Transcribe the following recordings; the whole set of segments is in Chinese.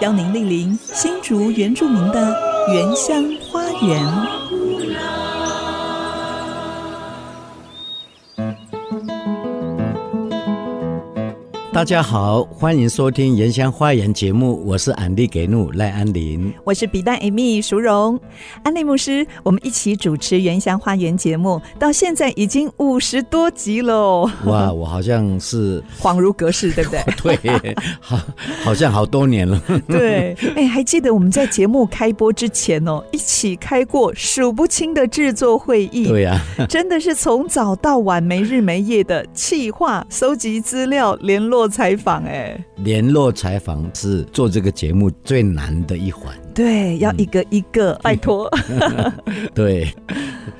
邀您莅临新竹原住民的原乡花园。大家好，欢迎收听《原乡花园》节目，我是安利给怒赖安林，我是比丹 Amy 淑荣，安利牧师，我们一起主持《原乡花园》节目，到现在已经五十多集喽。哇，我好像是恍如隔世，对不对？对，好，好像好多年了。对，哎，还记得我们在节目开播之前哦，一起开过数不清的制作会议。对呀、啊，真的是从早到晚没日没夜的企划、搜集资料、联络。采访哎，联络采访是做这个节目最难的一环。对，要一个一个，嗯、拜托。对，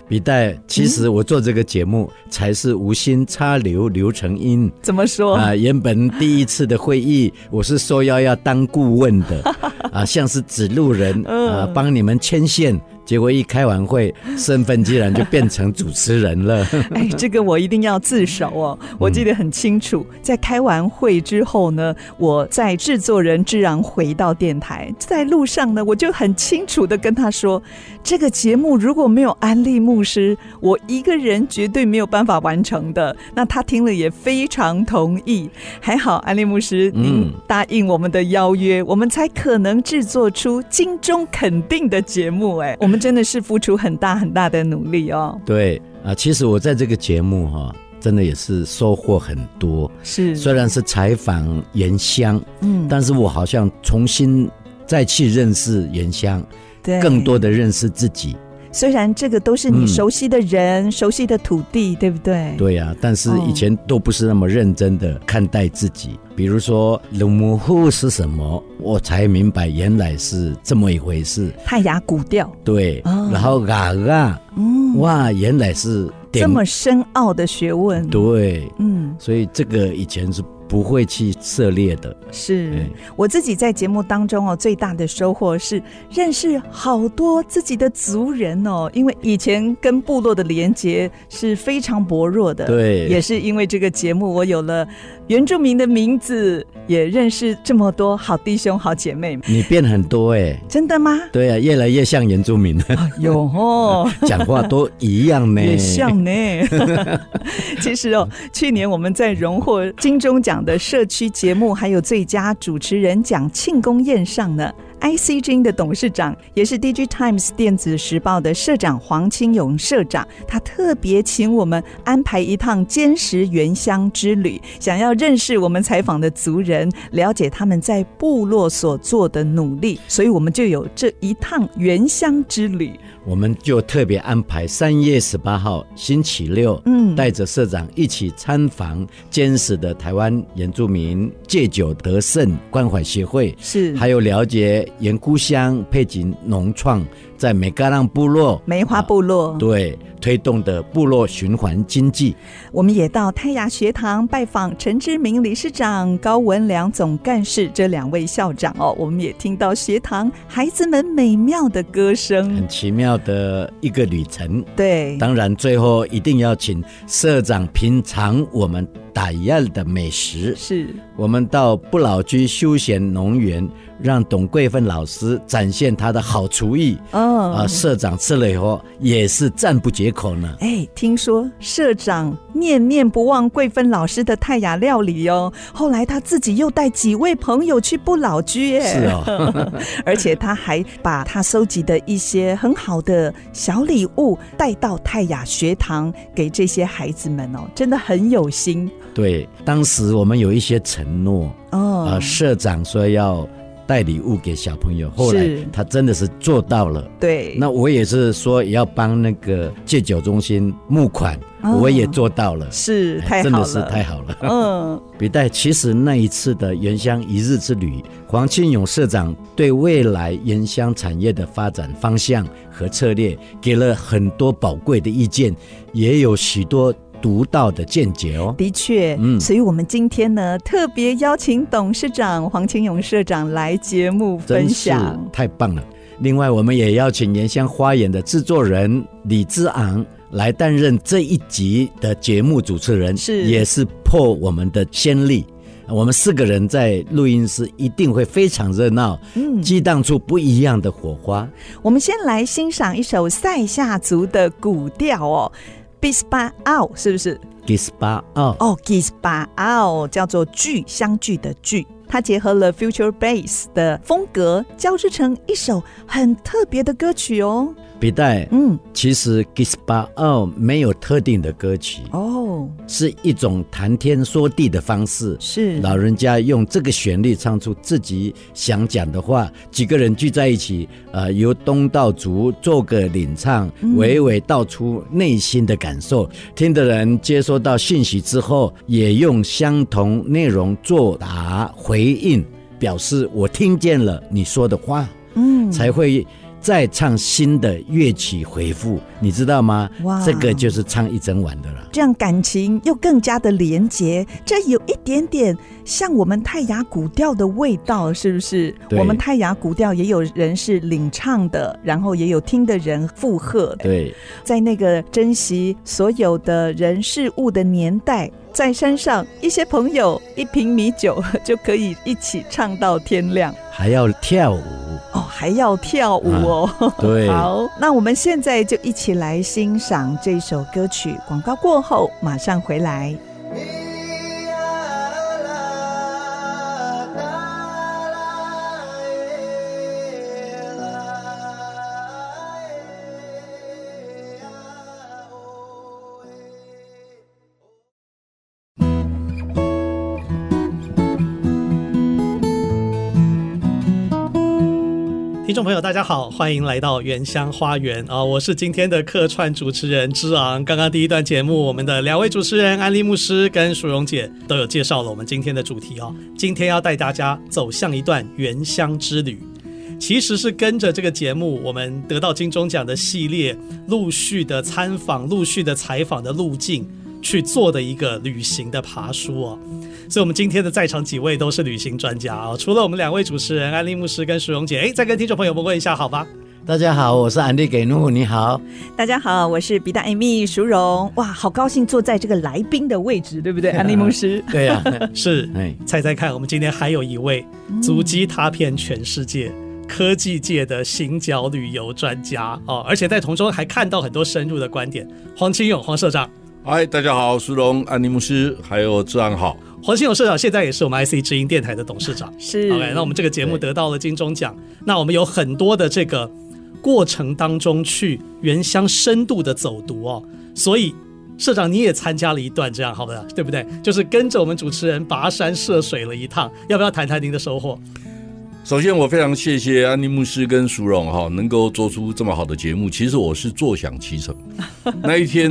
笔袋，其实我做这个节目才是无心插柳柳成荫。怎么说啊？原本第一次的会议，我是受邀要当顾问的 啊，像是指路人啊，帮你们牵线。结果一开完会，身份竟然就变成主持人了。哎，这个我一定要自首哦！我记得很清楚，在开完会之后呢，我在制作人之然回到电台，在路上呢，我就很清楚的跟他说，这个节目如果没有安利牧师，我一个人绝对没有办法完成的。那他听了也非常同意，还好安利牧师您答应我们的邀约，我们才可能制作出金钟肯定的节目。哎，我们。真的是付出很大很大的努力哦。对啊，其实我在这个节目哈，真的也是收获很多。是，虽然是采访原乡，嗯，但是我好像重新再去认识原乡，对，更多的认识自己。虽然这个都是你熟悉的人、嗯、熟悉的土地，对不对？对呀、啊，但是以前都不是那么认真的看待自己。哦、比如说“鲁木户”是什么，我才明白原来是这么一回事。泰雅古调。对，哦、然后“嘎嘎”，嗯，哇，原来是这么深奥的学问。对，嗯，所以这个以前是。不会去涉猎的，是、嗯、我自己在节目当中哦，最大的收获是认识好多自己的族人哦，因为以前跟部落的连接是非常薄弱的，对，也是因为这个节目，我有了原住民的名字，也认识这么多好弟兄、好姐妹。你变很多哎，真的吗？对啊，越来越像原住民了。有哦，讲话都一样呢，也像呢。其实哦，去年我们在荣获金钟奖的社区节目，还有最佳主持人奖庆功宴上呢。ICG 的董事长，也是 DigiTimes 电子时报的社长黄清勇社长，他特别请我们安排一趟坚实原乡之旅，想要认识我们采访的族人，了解他们在部落所做的努力，所以我们就有这一趟原乡之旅。我们就特别安排三月十八号星期六，嗯，带着社长一起参访坚实的台湾原住民戒酒得胜关怀协会，是还有了解。原故乡配景农创在美嘎浪部落、梅花部落、啊、对推动的部落循环经济，我们也到泰雅学堂拜访陈志明理事长、高文良总干事这两位校长哦。我们也听到学堂孩子们美妙的歌声，很奇妙的一个旅程。对，当然最后一定要请社长品尝我们打样的美食。是我们到不老居休闲农园。让董桂芬老师展现他的好厨艺哦，啊，社长吃了以后也是赞不绝口呢。哎，听说社长念念不忘桂芬老师的泰雅料理哦，后来他自己又带几位朋友去不老居耶，是哦，而且他还把他收集的一些很好的小礼物带到泰雅学堂给这些孩子们哦，真的很有心。对，当时我们有一些承诺哦，啊，社长说要。带礼物给小朋友。后来他真的是做到了。对，那我也是说要帮那个戒酒中心募款，哦、我也做到了。是，太好了，真的是太好了。嗯，笔袋，其实那一次的原乡一日之旅，黄清勇社长对未来原乡产业的发展方向和策略给了很多宝贵的意见，也有许多。独到的见解哦，的确，嗯，所以我们今天呢，特别邀请董事长黄清勇社长来节目分享，太棒了。另外，我们也邀请原乡花园的制作人李之昂来担任这一集的节目主持人，是，也是破我们的先例。我们四个人在录音室一定会非常热闹，嗯，激荡出不一样的火花。我们先来欣赏一首塞夏族的古调哦。Gispa ao 是不是？Gispa ao 哦，Gispa ao 叫做聚相聚的聚，它结合了 future bass 的风格，交织成一首很特别的歌曲哦。笔袋，嗯，其实 Gispa ao 没有特定的歌曲哦，是一种谈天说地的方式。是老人家用这个旋律唱出自己想讲的话，几个人聚在一起，呃，由东到足做个领唱，娓娓道出内心的感受。嗯、听的人接收到信息之后，也用相同内容作答回应，表示我听见了你说的话，嗯，才会。再唱新的乐曲回复，你知道吗？哇，这个就是唱一整晚的了。这样感情又更加的连结，这有一点点像我们泰雅古调的味道，是不是？我们泰雅古调也有人是领唱的，然后也有听的人附和的。对，在那个珍惜所有的人事物的年代。在山上，一些朋友一瓶米酒 就可以一起唱到天亮，还要跳舞哦，还要跳舞哦。啊、对，好，那我们现在就一起来欣赏这首歌曲。广告过后，马上回来。众朋友，大家好，欢迎来到原乡花园啊！我是今天的客串主持人之昂。刚刚第一段节目，我们的两位主持人安利牧师跟淑荣姐都有介绍了我们今天的主题哦。今天要带大家走向一段原乡之旅，其实是跟着这个节目，我们得到金钟奖的系列陆续的参访、陆续的采访的路径去做的一个旅行的爬书哦。所以，我们今天的在场几位都是旅行专家啊、哦！除了我们两位主持人安利牧师跟淑荣姐，哎，再跟听众朋友们问一下，好吧？大家好，我是安利给怒，你好。大家好，我是比达艾米淑荣。哇，好高兴坐在这个来宾的位置，对不对？安利牧师。对呀、啊，是。哎，猜猜看，我们今天还有一位足迹踏遍全世界、科技界的行脚旅游专家哦，而且在从中还看到很多深入的观点。黄清勇，黄社长。嗨，大家好，苏荣、安尼牧师，还有志安好。黄新勇社长现在也是我们 IC 之音电台的董事长，是。OK，那我们这个节目得到了金钟奖，那我们有很多的这个过程当中去原乡深度的走读哦，所以社长你也参加了一段这样，好不好？对不对？就是跟着我们主持人跋山涉水了一趟，要不要谈谈您的收获？首先，我非常谢谢安利牧师跟淑荣哈，能够做出这么好的节目。其实我是坐享其成。那一天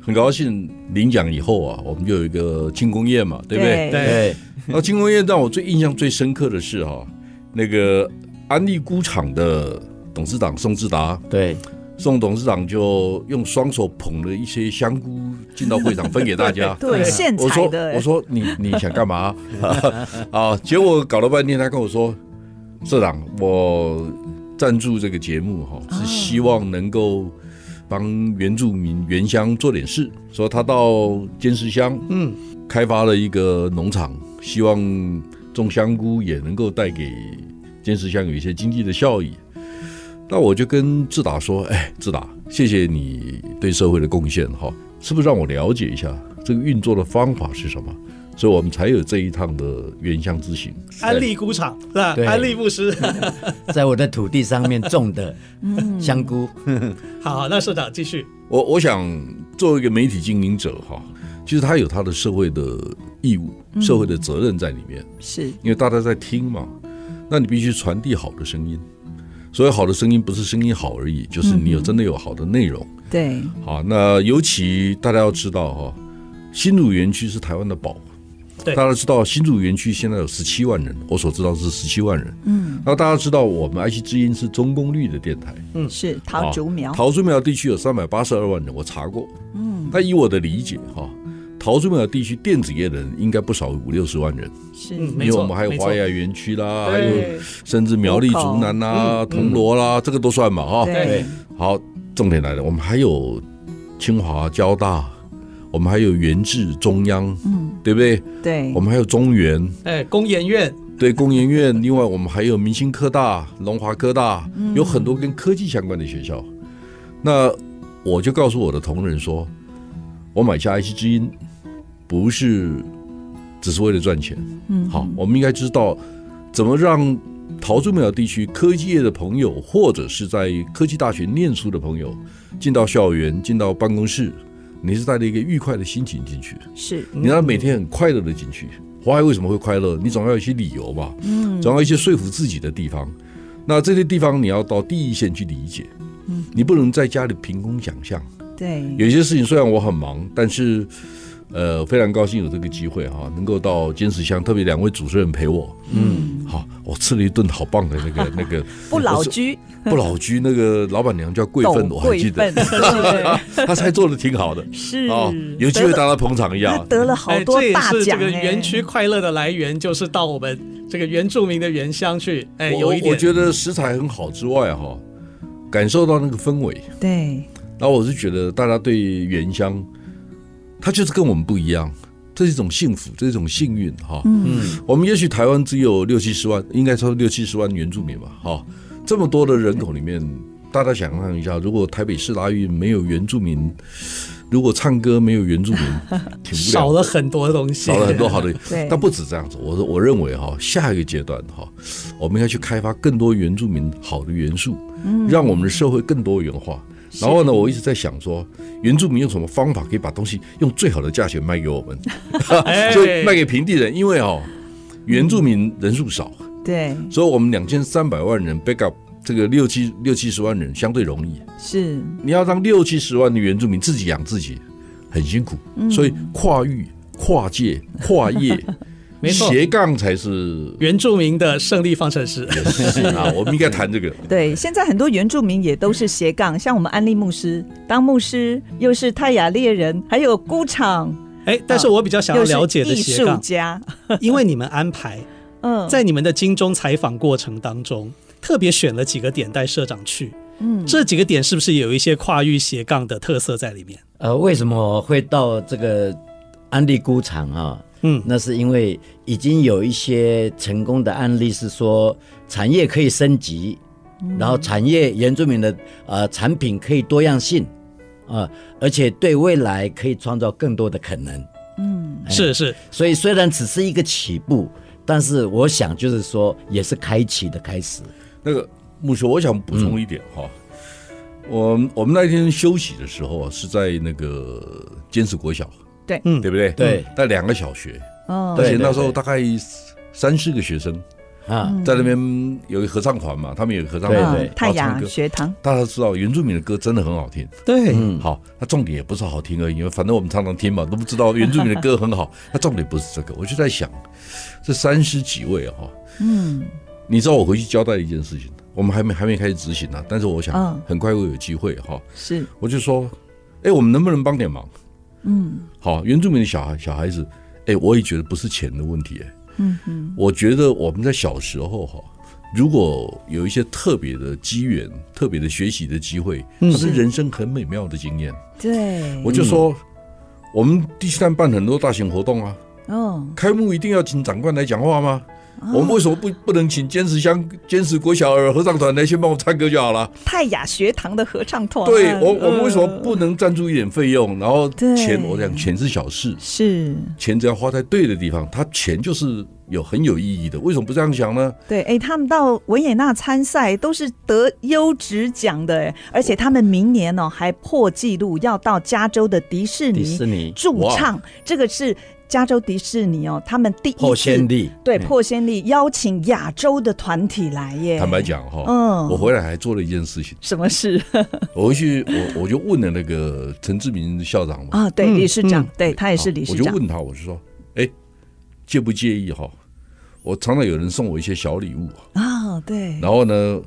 很高兴领奖以后啊，我们就有一个庆功宴嘛，对不对？对。那庆功宴让我最印象最深刻的是哈，那个安利菇厂的董事长宋志达，对，宋董事长就用双手捧了一些香菇进到会场分给大家。对，现采的。我说，我说你你想干嘛？啊，结果搞了半天，他跟我说。社长，我赞助这个节目哈，是希望能够帮原住民原乡做点事。说他到尖石乡，嗯，开发了一个农场，希望种香菇也能够带给尖石乡有一些经济的效益。那我就跟志达说：“哎，志达，谢谢你对社会的贡献哈，是不是让我了解一下这个运作的方法是什么？”所以我们才有这一趟的原乡之行。安利菇厂是吧？安利牧师 在我的土地上面种的香菇。好，好，那社长继续。我我想作为一个媒体经营者哈，其实他有他的社会的义务、社会的责任在里面。是，因为大家在听嘛。那你必须传递好的声音。所以好的声音，不是声音好而已，就是你有真的有好的内容。对，好，那尤其大家要知道哈，新竹园区是台湾的宝。对，大家知道新竹园区现在有十七万人，我所知道是十七万人。嗯，那大家知道我们爱惜之音是中功率的电台。嗯，是桃竹苗。桃竹苗地区有三百八十二万人，我查过。嗯，那以我的理解哈，桃竹苗地区电子业的人应该不少五六十万人。是，因为我们还有华雅园区啦，还有甚至苗栗竹南啦、铜锣啦，这个都算嘛哈。对，好，重点来了，我们还有清华、交大。我们还有元智中央，嗯，对不对？对，我们还有中原，哎，工研院，对，工研院。另外，我们还有明星科大、龙华科大，有很多跟科技相关的学校。那我就告诉我的同仁说，我买下爱惜之音，不是只是为了赚钱。嗯，好，我们应该知道怎么让桃竹苗地区科技业的朋友，或者是在科技大学念书的朋友，进到校园，进到办公室。你是带着一个愉快的心情进去，是你让每天很快乐的进去。华海为什么会快乐？你总要有一些理由吧，嗯，总要一些说服自己的地方。那这些地方你要到第一线去理解，嗯，你不能在家里凭空想象。对，有些事情虽然我很忙，但是。呃，非常高兴有这个机会哈，能够到尖石乡，特别两位主持人陪我，嗯，好，我吃了一顿好棒的那个 那个不老居，不老居那个老板娘叫桂芬，我还记得，她菜做的挺好的，是。啊，有机会大家捧场一下，得了好多大奖。这个园区快乐的来源就是到我们这个原住民的原乡去，哎，有一点，我觉得食材很好之外哈，感受到那个氛围，对，然后我是觉得大家对原乡。他就是跟我们不一样，这是一种幸福，这是一种幸运哈。嗯，我们也许台湾只有六七十万，应该说六七十万原住民吧。哈，这么多的人口里面，大家想象一下，如果台北市大运没有原住民，如果唱歌没有原住民，少了很多东西，少了很多好的。但不止这样子，我我认为哈，下一个阶段哈，我们要去开发更多原住民好的元素，让我们的社会更多元化。然后呢，我一直在想说，原住民用什么方法可以把东西用最好的价钱卖给我们，就卖给平地人，因为哦，原住民人数少，对，所以我们两千三百万人 back up 这个六七六七十万人相对容易，是。你要让六七十万的原住民自己养自己，很辛苦，所以跨域、跨界、跨业。没错，斜杠才是原住民的胜利方程式啊！我们应该谈这个。对，现在很多原住民也都是斜杠，像我们安利牧师当牧师，又是泰雅猎人，还有孤场。哎，但是我比较想要了解的艺术家，因为你们安排，嗯，在你们的金钟采访过程当中，特别选了几个点带社长去，嗯，这几个点是不是有一些跨域斜杠的特色在里面？呃，为什么会到这个安利孤场啊？嗯，那是因为已经有一些成功的案例，是说产业可以升级，嗯、然后产业原住民的呃产品可以多样性啊、呃，而且对未来可以创造更多的可能。嗯，是是，所以虽然只是一个起步，但是我想就是说也是开启的开始。那个牧师，我想补充一点哈，嗯、我我们那天休息的时候啊，是在那个尖石国小。对，嗯，对不对？对，在两个小学，哦，而且那时候大概三四个学生。啊，在那边有一个合唱团嘛，他们有个合唱团，对，泰雅学堂。大家知道原住民的歌真的很好听，对，好，那重点也不是好听而已，因为反正我们常常听嘛，都不知道原住民的歌很好。那重点不是这个，我就在想，这三十几位哈，嗯，你知道我回去交代一件事情，我们还没还没开始执行呢，但是我想很快会有机会哈，是，我就说，哎，我们能不能帮点忙？嗯，好，原住民的小孩小孩子，哎，我也觉得不是钱的问题，哎，嗯嗯，我觉得我们在小时候哈，如果有一些特别的机缘、特别的学习的机会，它是人生很美妙的经验。对，我就说，我们第七站办很多大型活动啊，哦，开幕一定要请长官来讲话吗？我们为什么不不能请坚持乡坚持国小儿合唱团来先帮我唱歌就好了？泰雅学堂的合唱团，对我我们为什么不能赞助一点费用？然后钱，我讲钱是小事，是钱只要花在对的地方，它钱就是。有很有意义的，为什么不这样想呢？对，哎，他们到维也纳参赛都是得优质奖的，哎，而且他们明年哦还破纪录，要到加州的迪士尼，迪士尼驻唱，这个是加州迪士尼哦，他们第一次破先例，对嗯破先例邀请亚洲的团体来耶。坦白讲哈，嗯我回来还做了一件事情，什么事 我回去我我就问了那个陈志明校长嘛，啊？对，嗯理事长嗯，对他也是好理事长。我就问他，我就说，哎，介不介意哈？我常常有人送我一些小礼物，啊，对，然后呢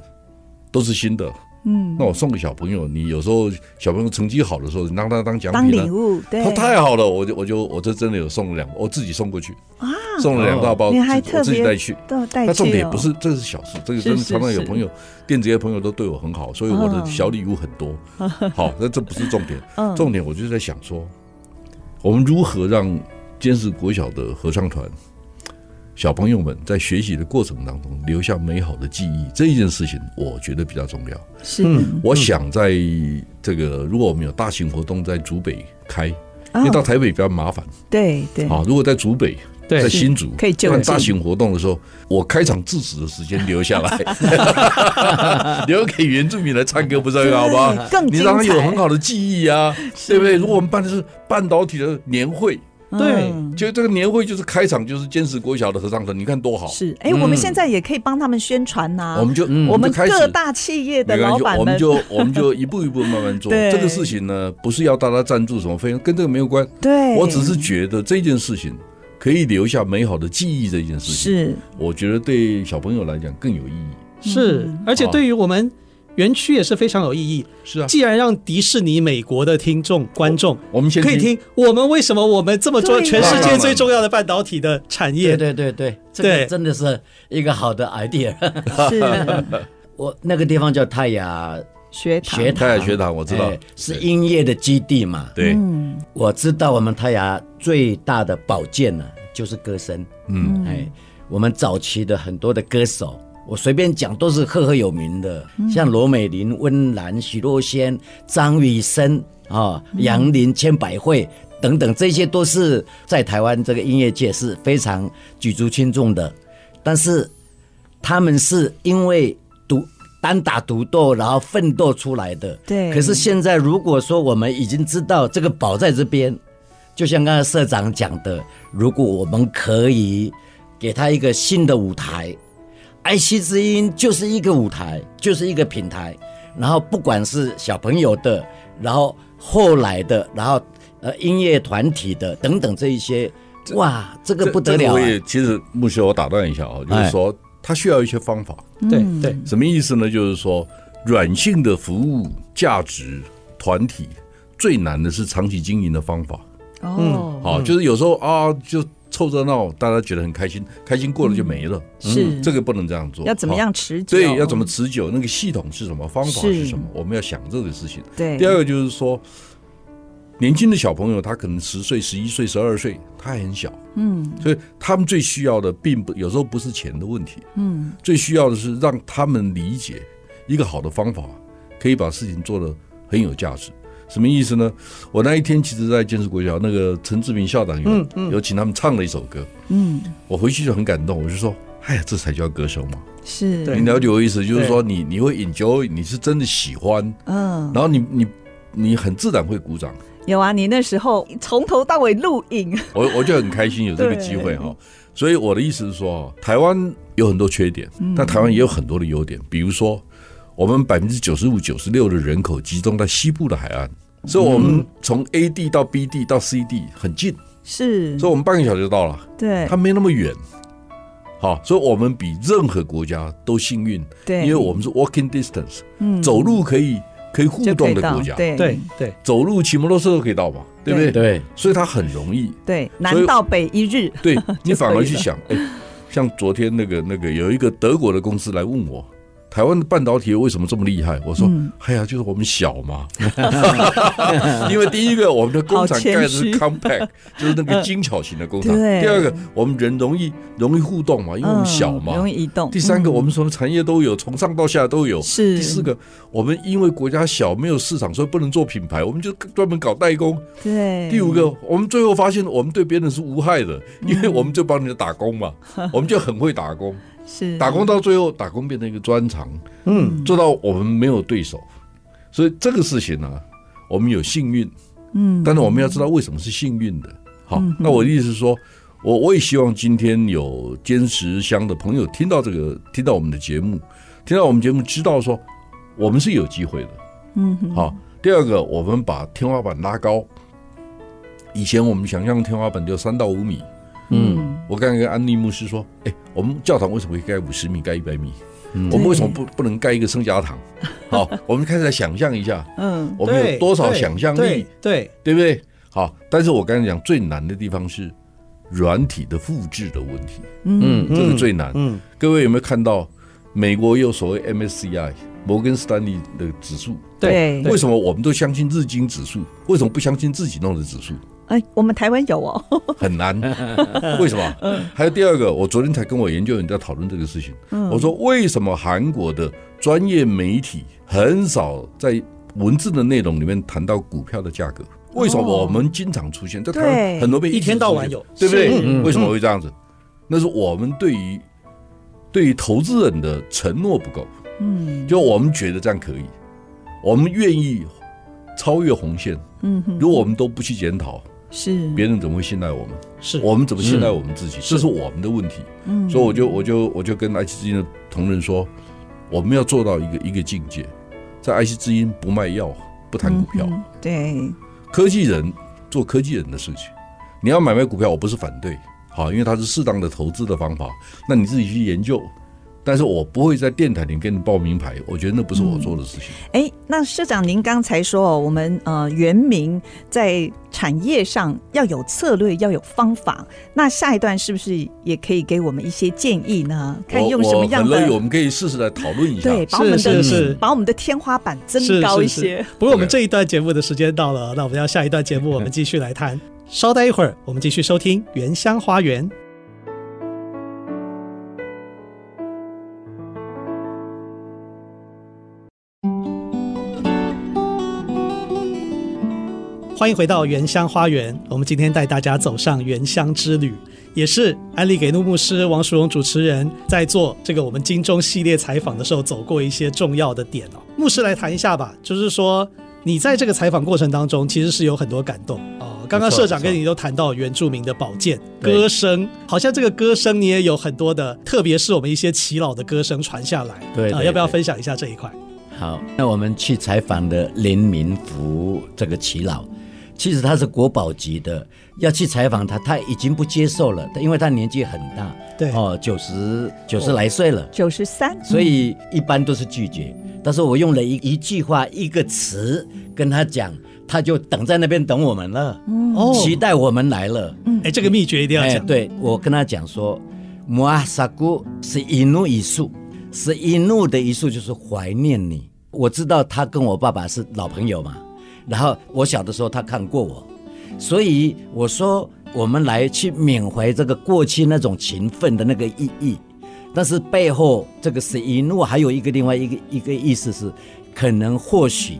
都是新的，嗯，那我送给小朋友，你有时候小朋友成绩好的时候，你让他当奖当品呢。礼物，对。他，太好了，我就我就我这真的有送了两，我自己送过去，啊，送了两大包，你还自我自己带去。带去那重点哦不是，这是小事，这个真的常常有朋友，电子业朋友都对我很好，所以我的小礼物很多。好，那这不是重点，嗯。重点我就在想说，我们如何让坚实国小的合唱团小朋友们在学习的过程当中留下美好的记忆，这一件事情我觉得比较重要。是。嗯我想在这个如果我们有大型活动在竹北开，啊因为到台北比较麻烦。对对。啊。如果在竹北，在新竹可以就办大型活动的时候，我开场致辞的时间留下来，留给原住民来唱歌，不是很好吗？你让他有很好的记忆啊，对不对？如果我们办的是半导体的年会，对嗯就这个年会就是开场就是坚持国小的合唱团，你看多好。是，哎，我们现在也可以帮他们宣传呐。我们就我们开各大企业的老板们，我们就我们就 一步一步慢慢做。这个事情呢，不是要大家赞助什么费用，跟这个没有关。对，我只是觉得这件事情可以留下美好的记忆，这件事情是我觉得对小朋友来讲更有意义。是嗯，而且对于我们园区也是非常有意义。是啊，既然让迪士尼美国的听众观众我们先可以听，我们为什么我们这么做全世界最重要的半导体的产业？对对对对，个真的是一个好的 idea。是。我那个地方叫泰雅学堂。学泰雅学堂我知道。哎是音乐的基地嘛。对，嗯。我知道我们泰雅最大的宝剑呢，就是歌声。嗯，哎，我们早期的很多的歌手，我随便讲都是赫赫有名的，像罗美玲、温岚、许若瑄、张雨生啊、杨林、千百惠等等，这些都是在台湾这个音乐界是非常举足轻重的。但是他们是因为独单打独斗，然后奋斗出来的。对可是现在如果说我们已经知道这个宝在这边，就像刚才社长讲的，如果我们可以给他一个新的舞台，爱惜之音就是一个舞台，就是一个平台。然后不管是小朋友的，然后后来的，然后呃音乐团体的等等这一些，哇，这个不得了、啊！这个我也其实牧师，我打断一下啊，就是说他需要一些方法。对对，什么意思呢？就是说软性的服务价值团体最难的是长期经营的方法。哦，好，就是有时候啊，就凑热闹，大家觉得很开心，开心过了就没了。是这个不能这样做。要怎么样持久？对，要怎么持久？那个系统是什么？方法是什么？我们要想这个事情。对，第二个就是说，年轻的小朋友他可能十岁、十一岁、十二岁，他还很小，嗯所以他们最需要的并不有时候不是钱的问题，嗯最需要的是让他们理解一个好的方法，可以把事情做得很有价值。什么意思呢？我那一天其实，在建设国小，那个陈志明校长有、嗯嗯。有请他们唱了一首歌，嗯，我回去就很感动，我就说：“哎呀，这才叫歌手嘛！是，你了解我意思，就是说你你会 enjoy，你是真的喜欢，嗯，然后你你你很自然会鼓掌。有啊，你那时候从头到尾录影，我我就很开心有这个机会哈。所以我的意思是说，台湾有很多缺点，但台湾也有很多的优点，比如说。我们百分之九十五、九十六的人口集中在西部的海岸，所以我们从 A 地到 B 地到 C 地很近，是，所以我们半个小时就到了，对，它没那么远。好，所以我们比任何国家都幸运，对，因为我们是 walking distance，嗯。走路可以可以互动的国家，对。对对，走路骑摩托车都可以到嘛，对。不对？对，所以它很容易。对，南到北一日，对 你反而去想，哎，像昨天那个那个有一个德国的公司来问我。台湾的半导体为什么这么厉害？我说，哎呀，就是我们小嘛。因为第一个，我们的工厂盖的是 compact，就是那个精巧型的工厂。第二个，我们人容易容易互动嘛，因为我们小嘛，容易移动。第三个，我们什么产业都有，从上到下都有。是。第四个，我们因为国家小，没有市场，所以不能做品牌，我们就专门搞代工。对。第五个，我们最后发现，我们对别人是无害的，因为我们就帮人家打工嘛，我们就很会打工。是打工到最后，打工变成一个专长，嗯，做到我们没有对手，所以这个事情呢、啊，我们有幸运，嗯，但是我们要知道为什么是幸运的好，那我的意思是说，我我也希望今天有坚持乡的朋友听到这个，听到我们的节目，听到我们节目，知道说我们是有机会的。嗯，好。第二个，我们把天花板拉高。以前我们想象天花板就三到五米。嗯，我刚刚跟安利牧师说，哎，我们教堂为什么会盖五十米、盖一百米？我们为什么不不能盖一个圣家堂？好，我们开始来想象一下。嗯，我们有多少想象力？对，对不对？好，但是我刚才讲最难的地方是软体的复制的问题，嗯，这个最难。嗯，各位有没有看到美国有所谓 MSCI 摩根斯坦利的指数？对，为什么我们都相信日经指数？为什么不相信自己弄的指数？哎，我们台湾有哦，很难。为什么？还有第二个，我昨天才跟我研究员在讨论这个事情。我说为什么韩国的专业媒体很少在文字的内容里面谈到股票的价格？为什么我们经常出现在台湾很多被一天到晚有，对不对？为什么会这样子？那是我们对于对于投资人的承诺不够。嗯，就我们觉得这样可以，我们愿意超越红线。嗯，如果我们都不去检讨。是别人怎么会信赖我们？是我们怎么信赖我们自己？这是我们的问题。嗯，所以我就我就我就跟爱惜之音的同仁说，我们要做到一个一个境界，在爱惜之音不卖药，不谈股票。对，科技人做科技人的事情。你要买卖股票，我不是反对，好，因为它是适当的投资的方法。那你自己去研究。但是我不会在电台里跟你报名牌，我觉得那不是我做的事情。哎、嗯，那社长，您刚才说哦我们呃原民在产业上要有策略，要有方法。那下一段是不是也可以给我们一些建议呢？看用什么样的？我很乐意，我们可以试试来讨论一下。对，把我们的是是是把我们的天花板增高一些。是是是不过我们这一段节目的时间到了，那我们要下一段节目，我们继续来谈。稍待一会儿，我们继续收听《原乡花园》。欢迎回到原乡花园。我们今天带大家走上原乡之旅，也是安利给怒牧师王淑荣主持人在做这个我们金钟系列采访的时候走过一些重要的点哦。牧师来谈一下吧，就是说你在这个采访过程当中，其实是有很多感动哦。刚刚社长跟你都谈到原住民的宝剑歌声，好像这个歌声你也有很多的，特别是我们一些耆老的歌声传下来。对，要不要分享一下这一块？好，那我们去采访的林明福这个耆老。其实他是国宝级的，要去采访他，他已经不接受了，因为他年纪很大，对哦，九十九十来岁了，九十三，所以一般都是拒绝。但是我用了一一句话一个词跟他讲，他就等在那边等我们了，哦，期待我们来了。哎，这个秘诀一定要讲。对，我跟他讲说，摩阿萨古是一怒一素，是一怒的一素就是怀念你。我知道他跟我爸爸是老朋友嘛。然后我小的时候，他看过我，所以我说我们来去缅怀这个过去那种勤奋的那个意义。但是背后这个是一怒，还有一个另外一个一个意思是，可能或许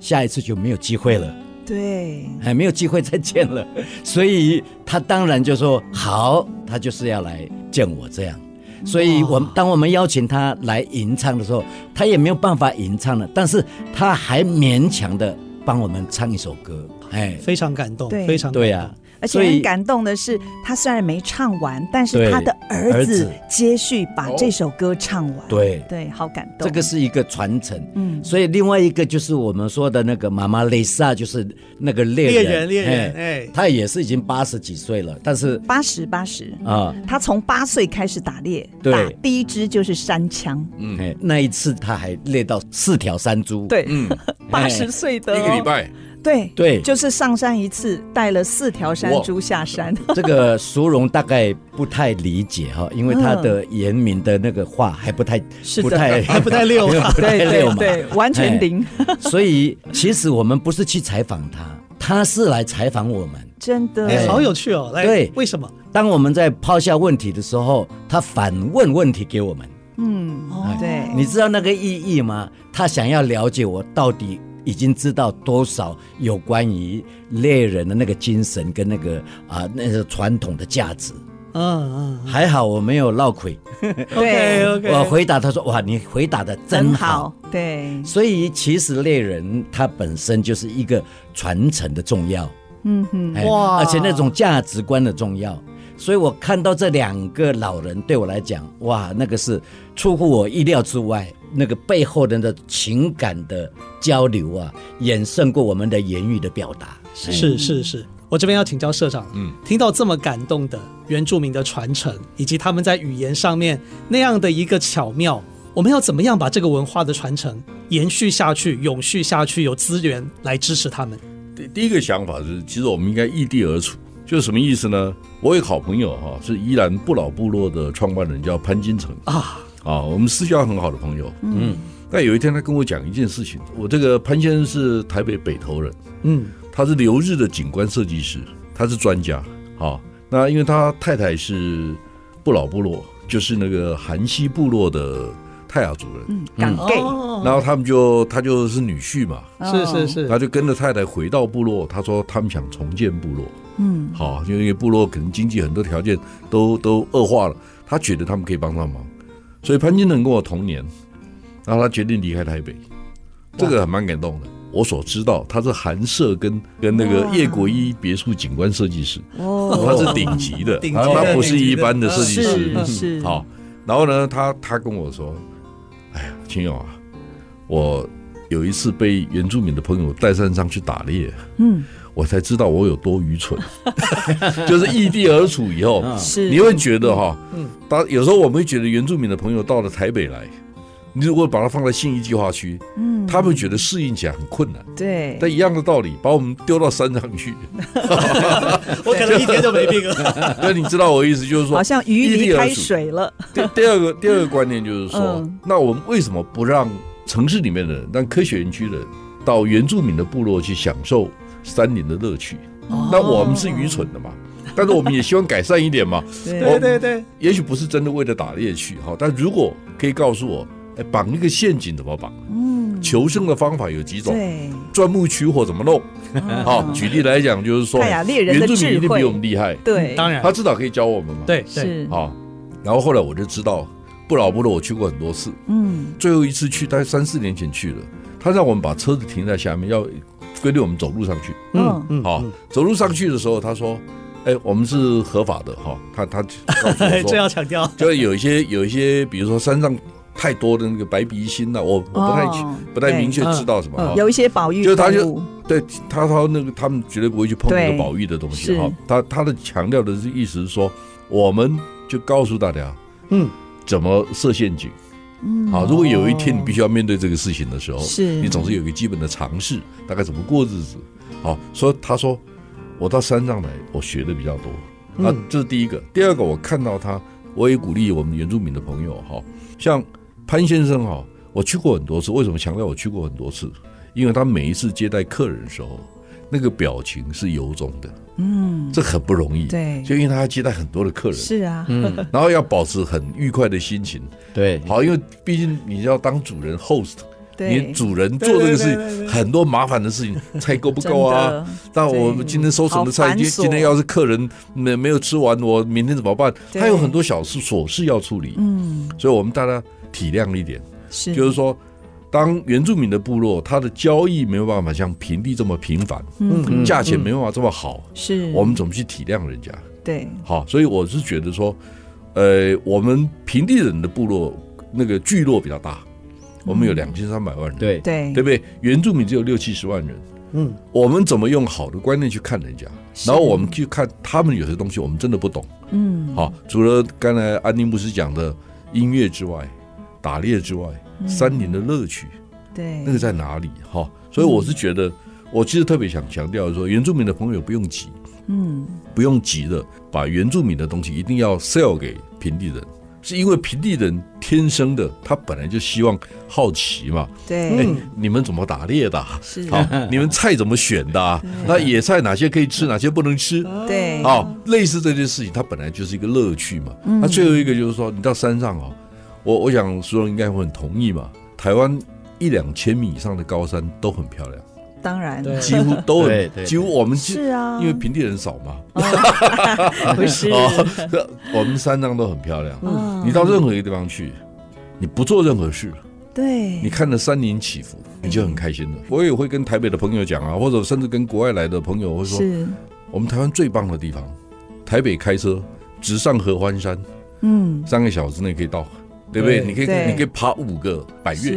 下一次就没有机会了。对，还没有机会再见了。所以他当然就说好，他就是要来见我这样。所以我们当我们邀请他来吟唱的时候，他也没有办法吟唱了，但是他还勉强的。帮我们唱一首歌，哎，非常感动，非常对啊。而且很感动的是，他虽然没唱完，但是他的儿子接续把这首歌唱完，对。对，好感动。这个是一个传承，嗯。所以另外一个就是我们说的那个妈妈蕾莎，就是那个猎人，猎人，哎，他也是已经八十几岁了，但是八十八十。啊，他从八岁开始打猎，打第一支就是山枪，嗯，那一次他还猎到四条山猪，对，嗯，八十岁的一个礼拜。对对，就是上山一次，带了四条山猪下山。这个苏荣大概不太理解哈，因为他的严明的那个话还不太、不太、还不太溜，不太溜嘛，对，完全零。所以其实我们不是去采访他，他是来采访我们。真的，哎，好有趣哦！来，对，为什么？当我们在抛下问题的时候，他反问问题给我们。嗯，对，你知道那个意义吗？他想要了解我到底。已经知道多少有关于猎人的那个精神跟那个啊那个传统的价值？嗯嗯，还好我没有落亏。对，OK，我回答他说：“哇，你回答的真好。”对，所以其实猎人他本身就是一个传承的重要。嗯哼，哎哇而且那种价值观的重要，所以我看到这两个老人对我来讲，哇，那个是出乎我意料之外，那个背后人的情感的交流啊，远胜过我们的言语的表达。是是是，我这边要请教社长，嗯，听到这么感动的原住民的传承，以及他们在语言上面那样的一个巧妙，我们要怎么样把这个文化的传承延续下去、永续下去？有资源来支持他们。第第一个想法是，其实我们应该异地而处，就是什么意思呢？我有个好朋友哈，是宜兰不老部落的创办人，叫潘金城啊啊，我们私交很好的朋友。嗯，但有一天他跟我讲一件事情，我这个潘先生是台北北投人，嗯，他是留日的景观设计师，他是专家。好，那因为他太太是不老部落，就是那个韩西部落的泰雅族人，嗯，港 gay，哦。然后他们就他就是女婿嘛，是是是，他就跟着太太回到部落，他说他们想重建部落。嗯，好，因为部落可能经济很多条件都都恶化了，他觉得他们可以帮上忙，所以潘金莲跟我同年，然后他决定离开台北，这个还蛮感动的。我所知道，他是韩舍跟跟那个叶国一别墅景观设计师，哦，他是顶级的，顶级的他他不是一般的设计师。是，好，然后呢，他他跟我说，哎呀，秦勇啊，我有一次被原住民的朋友带山上去打猎，嗯，我才知道我有多愚蠢，就是异地而处以后，是，你会觉得哈，嗯，当有时候我们会觉得原住民的朋友到了台北来，你如果把它放在信义计划区，嗯，他们觉得适应起来很困难。对，但一样的道理，把我们丢到山上去，我可能一天就没病了。那你知道我的意思，就是说好，像鱼离开水了，第第二个第二个观念就是说嗯，那我们为什么不让城市里面的人，让科学园区的人到原住民的部落去享受山林的乐趣？那我们是愚蠢的嘛？但是我们也希望改善一点嘛。对对对，也许不是真的为了打猎去哈，但如果可以告诉我，哎，绑一个陷阱怎么绑？嗯，求生的方法有几种？对，钻木取火怎么弄？好，举例来讲，就是说，原住民一定比我们厉害，对，当然他至少可以教我们嘛。，对对，是，啊，然后后来我就知道，不老部落我去过很多次，嗯，最后一次去大概三四年前去了，他让我们把车子停在下面，要规定我们走路上去。嗯嗯好，走路上去的时候，他说：“哎，我们是合法的哈。”他他告诉我 这，要强调。就有一些有一些，比如说山上太多的那个白鼻心呐，我我不太哦不太明确知道什么。有一些宝玉就是他就对他他那个他们绝对不会去碰那个宝玉的东西是哈。他他的强调的是意思是说，我们就告诉大家，嗯，怎么设陷阱。嗯，好，如果有一天你必须要面对这个事情的时候，是你总是有一个基本的尝试，大概怎么过日子。好，所以他说我到山上来，我学的比较多。啊嗯，这是第一个。第二个，我看到他，我也鼓励我们原住民的朋友哈，像潘先生哈，我去过很多次。为什么强调我去过很多次？因为他每一次接待客人的时候，那个表情是由衷的，嗯，这很不容易。对。就因为他要接待很多的客人，是啊，嗯，然后要保持很愉快的心情。对，好，因为毕竟你要当主人 host。对，你主人做这个事情很多麻烦的事情，菜够不够啊？真的。那我们今天收成的菜，今天要是客人没没有吃完，我明天怎么办？他有很多小事琐事要处理，嗯，所以我们大家体谅一点，是，就是说，当原住民的部落，它的交易没有办法像平地这么频繁，嗯，价钱没有办法这么好，是，我们怎么去体谅人家？对，好，所以我是觉得说，呃，我们平地人的部落那个聚落比较大，我们有两千三百万人，对，对，对不对？原住民只有六七十万人，嗯，我们怎么用好的观念去看人家，然后我们去看他们有些东西我们真的不懂。嗯，好，除了刚才安妮牧师讲的音乐之外，打猎之外，山林的乐趣对，那个在哪里？哈，所以我是觉得，我其实特别想强调说，原住民的朋友不用急，嗯，不用急的把原住民的东西一定要 sell 给平地人。是因为平地人天生的，他本来就希望好奇嘛。对，哎，你们怎么打猎的啊？是，好，你们菜怎么选的啊？那野菜哪些可以吃，哪些不能吃？对，好，类似这件事情，它本来就是一个乐趣嘛。那最后一个就是说，你到山上哦，我我想苏荣应该会很同意嘛。台湾一两千米以上的高山都很漂亮，当然，几乎都很，几乎我们是啊，因为平地人少嘛，不是，哦，我们山上都很漂亮。嗯你到任何一个地方去，你不做任何事，对，你看着山林起伏，你就很开心了。我也会跟台北的朋友讲啊，或者甚至跟国外来的朋友会说，是，我们台湾最棒的地方，台北开车直上合欢山，嗯，三个小时内可以到，对不对？你可以你可以爬五个百岳，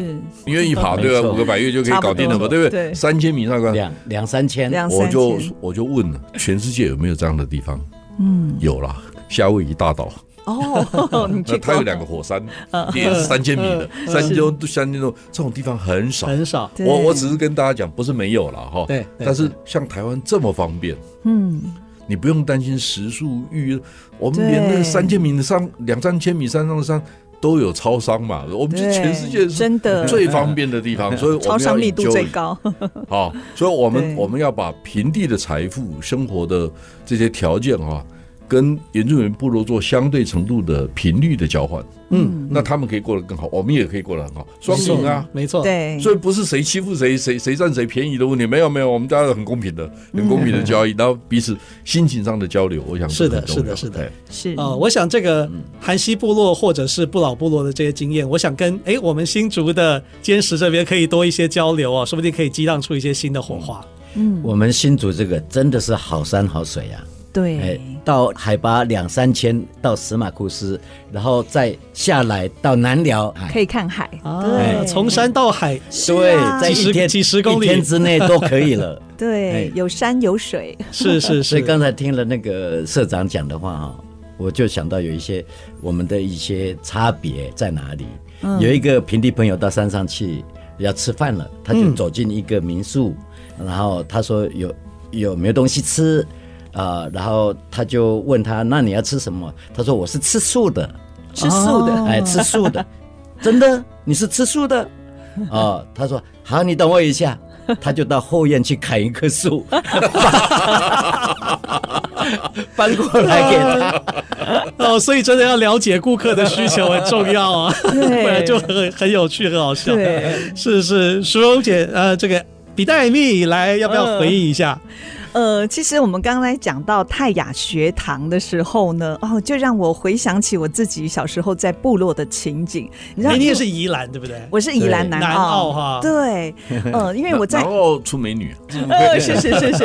你愿意爬没对吧？五个百岳就可以搞定了嘛，对不对？三千米那个，两两三千，我就我就问了，全世界有没有这样的地方？嗯，有啦，夏威夷大岛。哦，它有过两个火山，也是三千米的，三千多三千多，这种地方很少。很少。我我只是跟大家讲，不是没有了哈。对对但是像台湾这么方便，嗯，你不用担心食宿预约，我们连那个三千米的山、两三千米山上的山都有超商嘛，我们是全世界真的。最方便的地方，所以我超商密度最高，好，所以我们我们要把平地的财富、生活的这些条件啊，跟原住民部落做相对程度的频率的交换，嗯，那他们可以过得更好，我们也可以过得很好，双赢啊。没错，对，所以不是谁欺负谁，谁谁占谁便宜的问题，没有没有，我们大家都很公平的，很公平的交易，然后彼此心情上的交流，我想是的是的是的。对是。呃，我想这个韩西部落或者是不老部落的这些经验，我想跟哎我们新竹的坚石这边可以多一些交流哦，说不定可以激荡出一些新的火花。嗯，我们新竹这个真的是好山好水啊！哎对，，到海拔两三千到司马库斯，然后再下来到南寮，哎。可以看海，啊对，从山到海，对，啊。在一天几十公里。一天之内都可以了。对哎，有山有水，是是 是，所以刚才听了那个社长讲的话哈，我就想到有一些我们的一些差别在哪里。嗯。有一个平地朋友到山上去要吃饭了，他就嗯。走进一个民宿，然后他说有有没有东西吃啊、然后他就问他，那你要吃什么？他说我是吃素的，吃素的，哦哎，吃素的，真的？你是吃素的？哦，他说好，你等我一下，他就到后院去砍一棵树，搬过来给他。哦，所以真的要了解顾客的需求很重要啊，对不然就很很有趣，很好笑。对，是是，淑荣姐，呃，这个比黛蜜来，要不要回应一下？呃，其实我们刚才讲到泰雅学堂的时候呢，哦，就让我回想起我自己小时候在部落的情景。你知道，你也是宜兰，对不对？我是宜兰南南澳哈对，呃，因为我在然后出美女，呃，是是是是，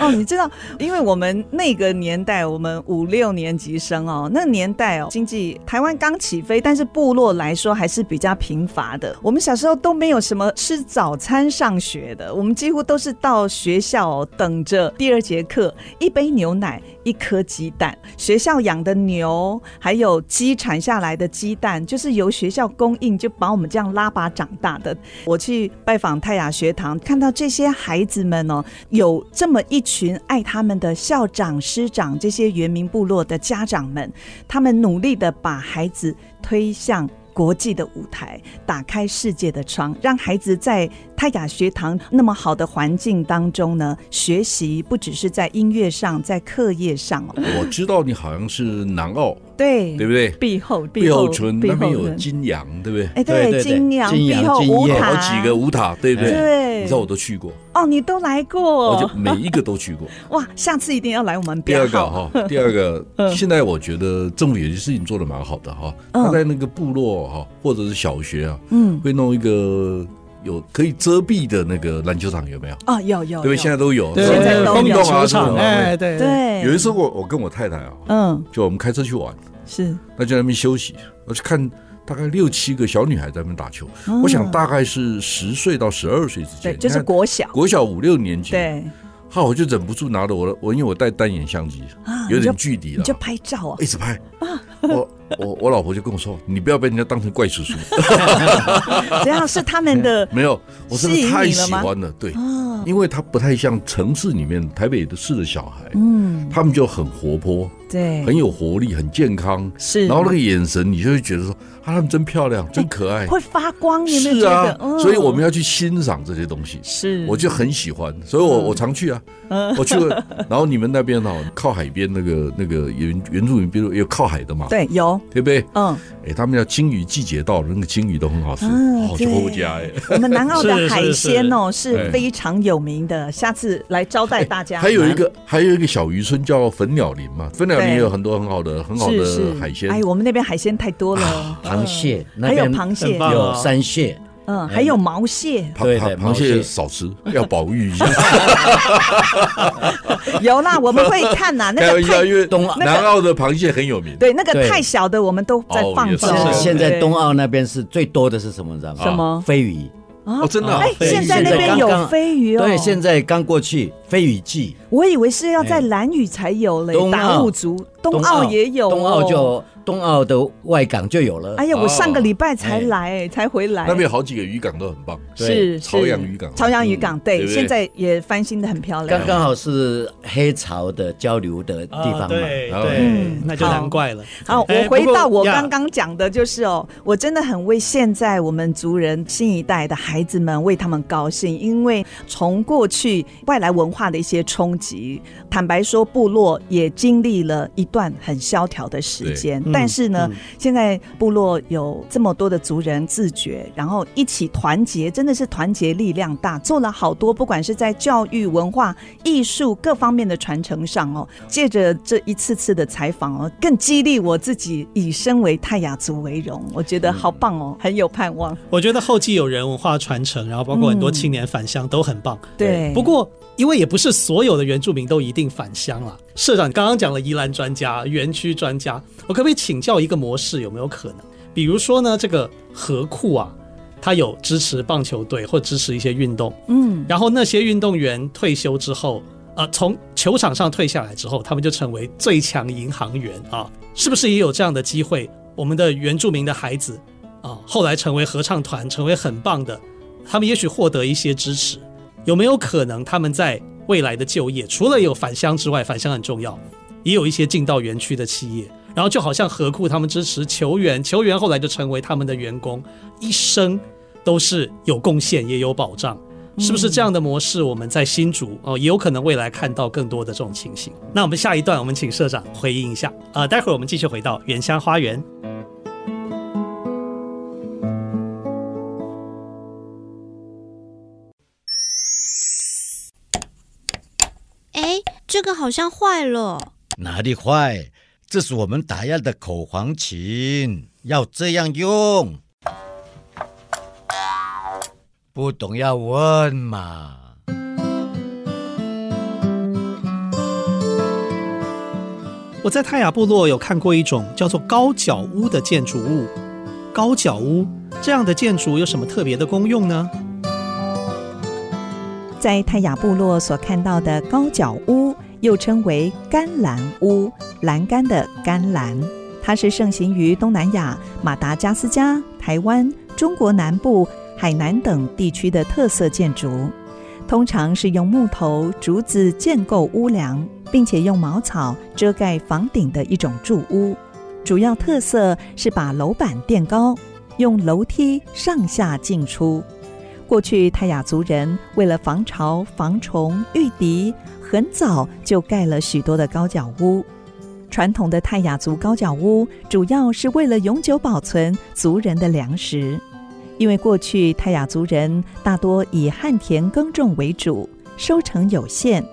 哦，你知道，因为我们那个年代，我们五六年级生哦，那个年代哦，经济台湾刚起飞，但是部落来说还是比较贫乏的。我们小时候都没有什么吃早餐上学的，我们几乎都是到学校哦，等着第二节课，一杯牛奶，一颗鸡蛋。学校养的牛还有鸡产下来的鸡蛋，就是由学校供应，就把我们这样拉拔长大的。我去拜访泰雅学堂，看到这些孩子们哦，有这么一群爱他们的校长、师长，这些原民部落的家长们，他们努力的把孩子推向。国际的舞台，打开世界的窗，让孩子在泰雅学堂那么好的环境当中呢，学习不只是在音乐上，在课业上。我知道你好像是南澳，对，对不对？碧后碧后村那边有金阳，对不对？哎，对，金阳、金后金塔，好几个五塔，对不对？对你知道我都去过，哦，你都来过，我就每一个都去过。哇，下次一定要来我们第二个。哈，第二个，嗯现在我觉得政府有些事情做的蛮好的哈，嗯他在那个部落哈，或者是小学啊，嗯，会弄一个有可以遮蔽的那个篮球场，有没有？啊，有有，对不对？现在都有，对现在都有运动啊，球场，哎，对，对，有一次我我跟我太太啊，嗯，就我们开车去玩，是，那就在那边休息，我去看大概六七个小女孩在那边打球，嗯我想大概是十岁到十二岁之对，间，就是国小，国小五六年级，对好，我就忍不住拿着我的，我因为我带单眼相机，啊，有点距离了你就，拍照啊，一直拍啊。我 我我老婆就跟我说：“你不要被人家当成怪叔叔。这样是他们的”没有，我真的太喜欢了。对，哦，因为他不太像城市里面台北的市的小孩，嗯，他们就很活泼，对，很有活力，很健康。是，然后那个眼神，你就会觉得说：“啊，他们真漂亮，真可爱。”会发光，你有没有是？啊，嗯所以我们要去欣赏这些东西。是，我就很喜欢，所以我我常去啊，我去了。然后你们那边哦，靠海边那个那个原原住民，比如有靠海的嘛，对有，对不对？嗯，哎，他们叫金鱼季节到了，那个金鱼都很好吃，嗯好去后家哎。我们南澳的海鲜哦是是是非常有名的，下次来招待大家。还有一个还有一个小渔村叫粉鸟林嘛，粉鸟林也有很多很好的很好的海鲜。哎，我们那边海鲜太多了，螃蟹，那还有螃蟹。有山蟹，嗯，还有毛蟹，对螃螃蟹少吃，要保育一下。有啦，我们会看呐，那个太因为东南澳的螃蟹很有名。对，那个太小的我们都在放走。现在东澳那边是最多的是什么？你知道吗？什么？飞鱼。哦，真的？哎，现在那边有飞鱼哦。对，现在刚过去飞鱼季。我以为是要在蓝屿才有嘞，达悟族，东澳也有，东澳就。东澳的外港就有了。哎呀，我上个礼拜才来，才回来。那边好几个渔港都很棒，是朝阳渔港。朝阳渔港对，现在也翻新的很漂亮。刚刚好是黑潮的交流的地方嘛，对对，那就难怪了。好，我回到我刚刚讲的，就是哦，我真的很为现在我们族人新一代的孩子们为他们高兴，因为从过去外来文化的一些冲击，坦白说，部落也经历了一段很萧条的时间。但是呢，嗯、现在部落有这么多的族人自觉，然后一起团结，真的是团结力量大，做了好多，不管是在教育、文化、艺术各方面的传承上哦。借着这一次次的采访哦，更激励我自己以身为泰雅族为荣，我觉得好棒哦，很有盼望。我觉得后继有人文化传承，然后包括很多青年返乡都很棒。嗯、对，不过因为也不是所有的原住民都一定返乡了。社长刚刚讲了宜兰专家、园区专家，我可不可以请教一个模式有没有可能？比如说呢，这个河库啊，它有支持棒球队或支持一些运动，嗯，然后那些运动员退休之后，呃，从球场上退下来之后，他们就成为最强银行员啊，是不是也有这样的机会？我们的原住民的孩子啊，后来成为合唱团，成为很棒的，他们也许获得一些支持，有没有可能他们在？未来的就业，除了有返乡之外，返乡很重要，也有一些进到园区的企业，然后就好像何库他们支持球员，球员后来就成为他们的员工，一生都是有贡献也有保障，是不是这样的模式？我们在新竹哦，也有可能未来看到更多的这种情形。那我们下一段，我们请社长回应一下啊、呃，待会儿我们继续回到原乡花园。这个好像坏了，哪里坏？这是我们打样的口簧琴，要这样用。不懂要问嘛。我在泰雅部落有看过一种叫做高脚屋的建筑物。高脚屋这样的建筑有什么特别的功用呢？在泰雅部落所看到的高脚屋。又称为甘蓝屋，栏杆的甘蓝，它是盛行于东南亚、马达加斯加、台湾、中国南部、海南等地区的特色建筑。通常是用木头、竹子建构屋梁，并且用茅草遮盖房顶的一种住屋。主要特色是把楼板垫高，用楼梯上下进出。过去泰雅族人为了防潮、防虫、御敌。很早就盖了许多的高脚屋。传统的泰雅族高脚屋主要是为了永久保存族人的粮食，因为过去泰雅族人大多以旱田耕种为主，收成有限，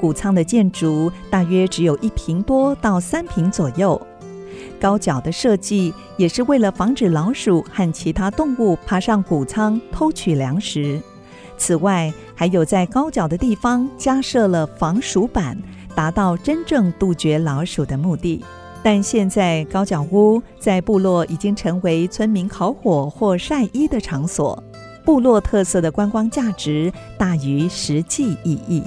谷仓的建筑大约只有一坪多到三坪左右。高脚的设计也是为了防止老鼠和其他动物爬上谷仓偷取粮食。此外，还有在高脚的地方加设了防鼠板，达到真正杜绝老鼠的目的。但现在高脚屋在部落已经成为村民烤火或晒衣的场所，部落特色的观光价值大于实际意义。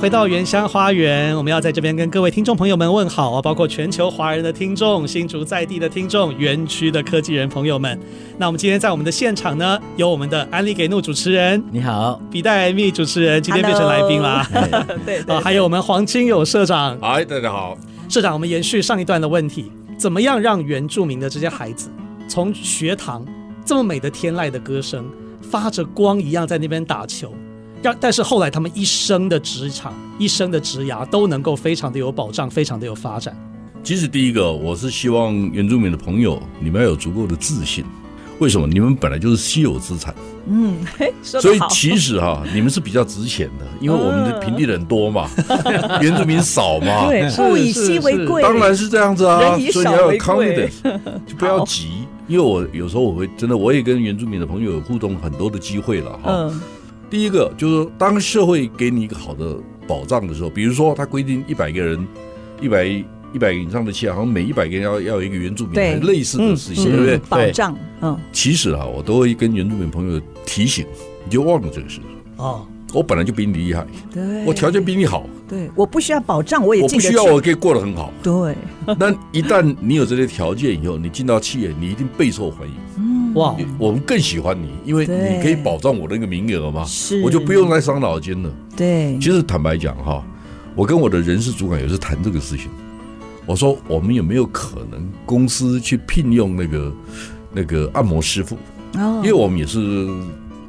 回到原乡花园，我们要在这边跟各位听众朋友们问好啊，包括全球华人的听众、新竹在地的听众、园区的科技人朋友们。那我们今天在我们的现场呢，有我们的安利给怒主持人，你好，比戴密主持人，今天变成来宾啦。对啊，还有我们黄金友社长，嗨，大家好，社长，我们延续上一段的问题，怎么样让原住民的这些孩子从学堂这么美的天籁的歌声，发着光一样在那边打球？让，但是后来他们一生的职场、一生的职涯都能够非常的有保障，非常的有发展。其实第一个，我是希望原住民的朋友，你们要有足够的自信。为什么？你们本来就是稀有资产，嗯，所以其实哈、你们是比较值钱的，因为我们的平地人多嘛，原住民少嘛，对，物以稀为贵，当然是这样子啊，所以你要有 confidence，就不要急。因为我有时候我会真的，我也跟原住民的朋友有互动很多的机会了哈。嗯第一个就是说当社会给你一个好的保障的时候，比如说他规定一百个人，一百一百个以上的企业，好像每一百个人要要有一个原住民，对类似的事情，是对不对？保障，嗯，其实啊，我都会跟原住民朋友提醒，你就忘了这个事。哦，我本来就比你厉害，对，我条件比你好，对，我不需要保障，我也我不需要，我可以过得很好。对，那一旦你有这些条件以后，你进到企业，你一定备受欢迎。我们更喜欢你，因为你可以保障我的那个名额嘛，是。我就不用再伤脑筋了。对，其实坦白讲哈，我跟我的人事主管也是谈这个事情，我说我们有没有可能公司去聘用那个那个按摩师傅？哦。因为我们也是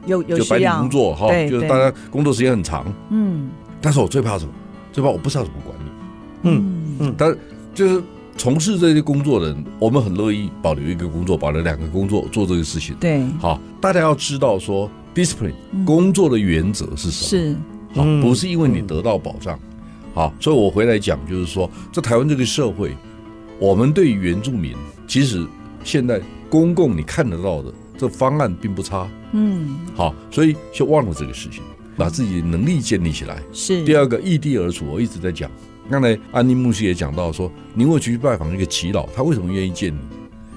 有有就白领工作哈，就是大家工作时间很长，嗯。但是我最怕什么？最怕我不知道怎么管理。嗯。嗯，但就是从事这些工作的人，我们很乐意保留一个工作，保留两个工作做这个事情。对好，大家要知道说，discipline 嗯工作的原则是什么？是好，嗯不是因为你得到保障。好，所以我回来讲，就是说，在台湾这个社会，我们对原住民，其实现在公共你看得到的这方案并不差。嗯好，所以就忘了这个事情，把自己的能力建立起来。是第二个，异地而处，我一直在讲。刚才安妮牧师也讲到说，你会去拜访一个祈老，他为什么愿意见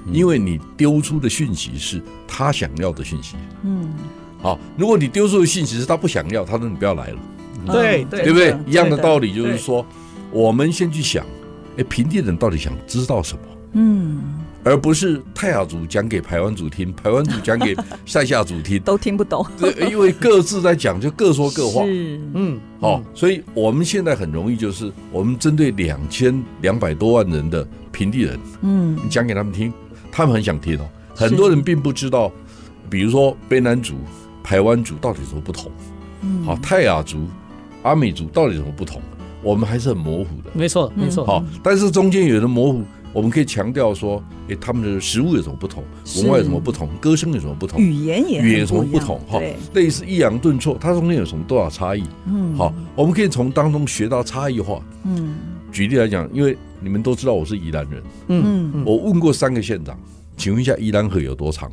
你？因为你丢出的讯息是他想要的讯息。嗯。好，如果你丢出的讯息是他不想要，他说你不要来了，对对对不对？一样的道理，理就是说，我们先去想，哎，平地人到底想知道什么，嗯而不是泰雅族讲给排湾族听，排湾族讲给 塞夏族听。都听不懂，对，因为各自在讲，就各说各话。是嗯，哦，所以我们现在很容易就是，我们针对两千两百多万人的平地人，嗯你讲给他们听，他们很想听哦。很多人并不知道，比如说卑南族、排湾族到底有什么不同，嗯好，泰雅族、阿美族到底有什么不同，我们还是很模糊的。没错没错，好，但是中间有的模糊，我们可以强调说，诶，他们的食物有什么不同，文化有什么不同，歌声有什么不同，语言也语言有什么不同？哈对，，类似抑扬顿挫，它中间有什么多少差异？嗯好，我们可以从当中学到差异化。嗯举例来讲，因为你们都知道我是宜兰人，嗯嗯，我问过三个县长，请问一下宜兰河有多长？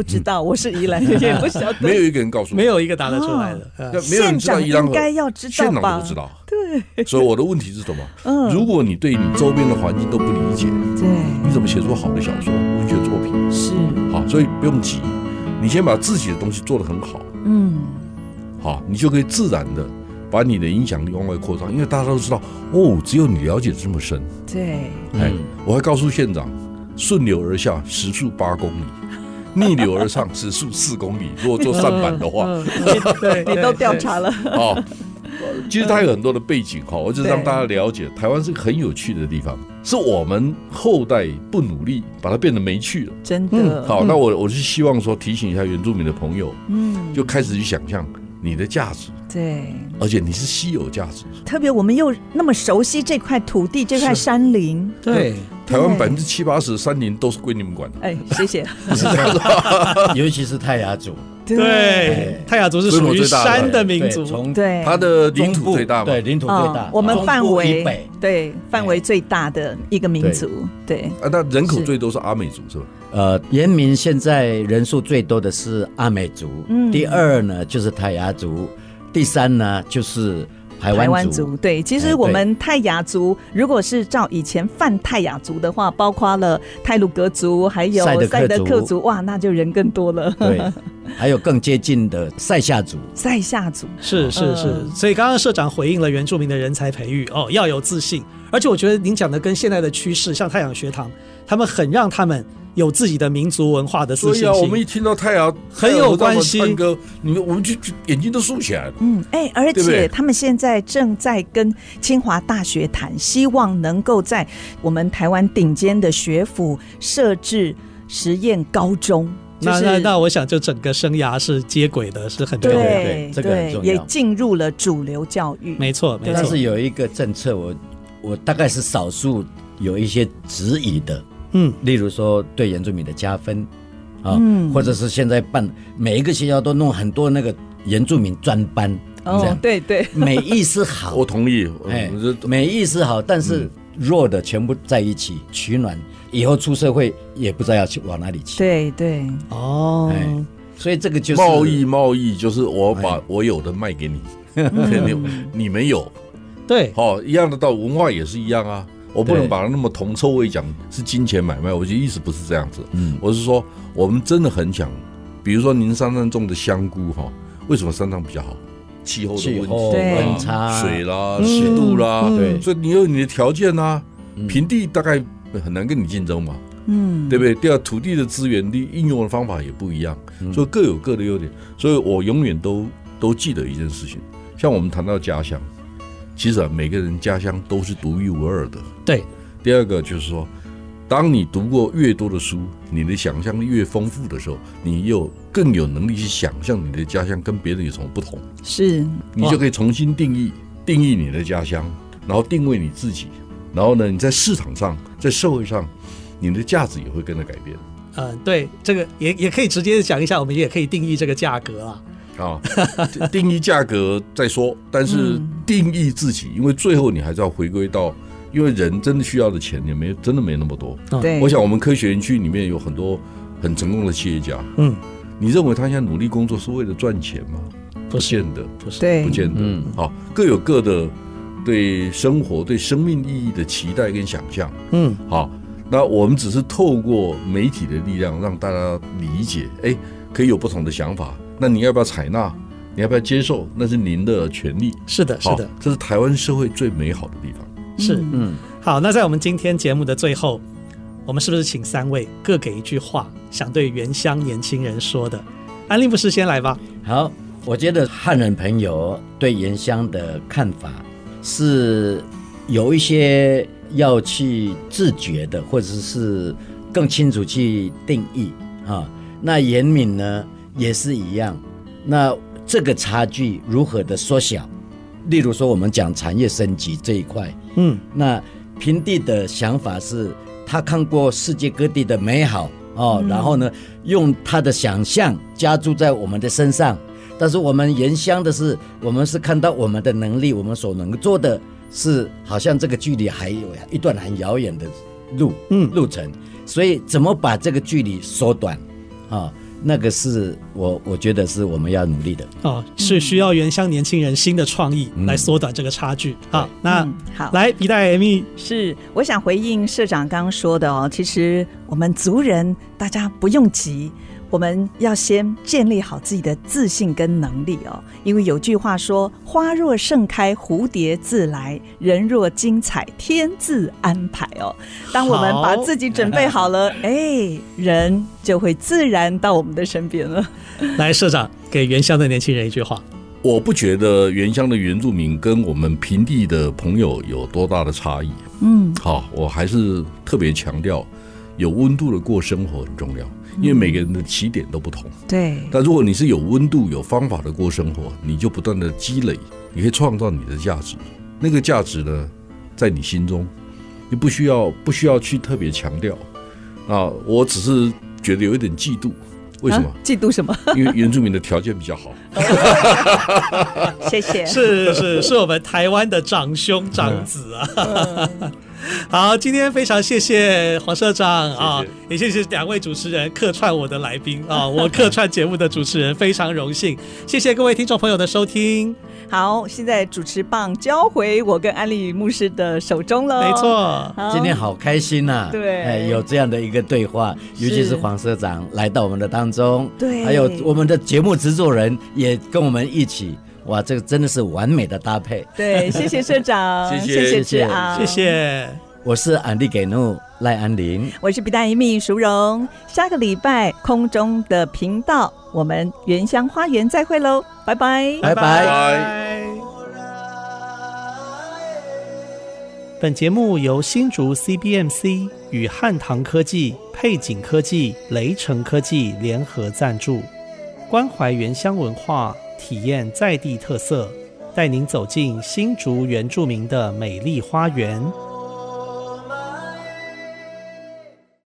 不知道，我是宜兰人，也不晓得，没有一个人告诉我，没有一个答得出来的，没有人县长知道宜兰应该河，要知道县长？都不知道。对，所以我的问题是什么？嗯，如果你对你周边的环境都不理解，对。你怎么写出好的小说、文学作品？是。好，所以不用急，你先把自己的东西做得很好，嗯。好，你就可以自然的把你的影响力往外扩张，因为大家都知道，哦，只有你了解这么深。对。哎，我还告诉县长，顺流而下时速八公里，逆流而上时速四公里。如果做扇板的话，你都调查了，哦，其实它有很多的背景哈，我就是让大家了解，台湾是个很有趣的地方，是我们后代不努力把它变得没趣了。真的。好，那我我是希望说提醒一下原住民的朋友，嗯。就开始去想象你的价值，对。而且你是稀有价值。特别我们又那么熟悉这块土地、这块山林，对，台湾百分之七八十的山林都是归你们管的，哎，谢谢。尤其是泰雅族，对，泰雅族是属于山的民族。对，从对，它的领土最大嘛。对，领土最大。嗯，我们范围北。对范围最大的一个民族，对，啊，那人口最多是阿美族是吧？呃，原民现在人数最多的是阿美族，嗯。第二呢就是泰雅族，第三呢就是排台湾湾族。族对，其实我们泰雅族，如果是照以前泛泰雅族的话，包括了泰鲁格族，还有赛德克族族，哇，那就人更多了。对，还有更接近的塞夏族。塞夏族，是是是，嗯所以刚刚社长回应了原住民的人才培育哦，要有自信，而且我觉得您讲的跟现在的趋势，像太阳学堂，他们很让他们有自己的民族文化的自所以啊，我们一听到太阳很有关系太阳和他们唱歌，你们我们就就眼睛都竖起来了。嗯，哎，而对对且他们现在正在跟清华大学谈，希望能够在我们台湾顶尖的学府设置实验高中。就是那那那，我想就整个生涯是接轨的，是很重要的。对对这个很重要也进入了主流教育。没错没错但是。有一个政策我，我大概是少数有一些质疑的，嗯，例如说对原住民的加分，啊，或者是现在办每一个学校都弄很多那个原住民专班，哦，对对，美意是好，我同意，哎，美意是好，但是弱的全部在一起取暖，以后出社会也不知道要去往哪里去。对对，哦，所以这个就是贸易，贸易就是我把我有的卖给你，你 你没有，对，好一样的道理，文化也是一样啊。我不能把它那么铜臭味讲是金钱买卖，我觉得意思不是这样子。嗯，我是说我们真的很想，比如说您山上种的香菇哈，为什么山上比较好？气候的问题温差、水啦、湿度啦，对，所以你有你的条件啊。平地大概很难跟你竞争嘛，嗯，对不对？第二，土地的资源的应用的方法也不一样，所以各有各的优点。所以我永远都都记得一件事情，像我们谈到家乡。其实啊，每个人家乡都是独一无二的。对，第二个就是说，当你读过越多的书，你的想象力越丰富的时候，你又更有能力去想象你的家乡跟别人有什么不同。是，你就可以重新定义定义你的家乡，然后定位你自己，然后呢，你在市场上，在社会上，你的价值也会跟着改变。嗯，对，这个也也可以直接讲一下，我们也可以定义这个价格啊。啊，定义价格再说，但是定义自己，因为最后你还是要回归到，因为人真的需要的钱也没真的没那么多。对，我想我们科学园区里面有很多很成功的企业家。嗯，你认为他现在努力工作是为了赚钱吗？不见得，不是，对，不见得。嗯，好，各有各的对生活、对生命意义的期待跟想象。嗯，好，那我们只是透过媒体的力量让大家理解，哎，可以有不同的想法。那你要不要采纳？你要不要接受？那是您的权利。是的，是的，这是台湾社会最美好的地方。是，嗯，好。那在我们今天节目的最后，我们是不是请三位各给一句话，想对原乡年轻人说的？安利博士先来吧。好，我觉得汉人朋友对原乡的看法是有一些要去自觉的，或者是更清楚去定义啊。那严敏呢？也是一样，那这个差距如何的缩小？例如说，我们讲产业升级这一块，嗯，那平地的想法是，他看过世界各地的美好哦，嗯、然后呢，用他的想象加注在我们的身上。但是我们原乡的是，我们是看到我们的能力，我们所能做的是，好像这个距离还有一段很遥远的路，嗯，路程。所以怎么把这个距离缩短啊？哦那个是我，我觉得是我们要努力的哦，是需要原乡年轻人新的创意来缩短这个差距。好，那好，来，皮带 Amy 是，我想回应社长刚刚说的哦，其实我们族人大家不用急。我们要先建立好自己的自信跟能力哦，因为有句话说：“花若盛开，蝴蝶自来；人若精彩，天自安排。”哦，当我们把自己准备好了，哎，人就会自然到我们的身边了。来，社长给原乡的年轻人一句话：我不觉得原乡的原住民跟我们平地的朋友有多大的差异。嗯，好，我还是特别强调，有温度的过生活很重要。因为每个人的起点都不同，对。但如果你是有温度、有方法的过生活，你就不断的积累，你可以创造你的价值。那个价值呢，在你心中，你不需要不需要去特别强调。啊，我只是觉得有一点嫉妒，为什么？嫉妒什么？因为原住民的条件比较好。谢谢。是是是我们台湾的长兄长子啊。好，今天非常谢谢黄社长啊，也谢谢两位主持人客串我的来宾啊，我客串节目的主持人非常荣幸，谢谢各位听众朋友的收听。好，现在主持棒交回我跟安利牧师的手中了。没错，今天好开心呐，对，哎，有这样的一个对话，尤其是黄社长来到我们的当中，对，还有我们的节目制作人也跟我们一起。哇，这个真的是完美的搭配。对，谢谢社长，谢谢谢谢啊，谢谢。我是安利给怒赖安林，我是皮蛋一秘淑荣。下个礼拜空中的频道，我们原乡花园再会喽，拜拜，拜拜。本节目由新竹 CBMC 与汉唐科技、配景科技、雷城科技联合赞助，关怀原乡文化。体验在地特色，带您走进新竹原住民的美丽花园。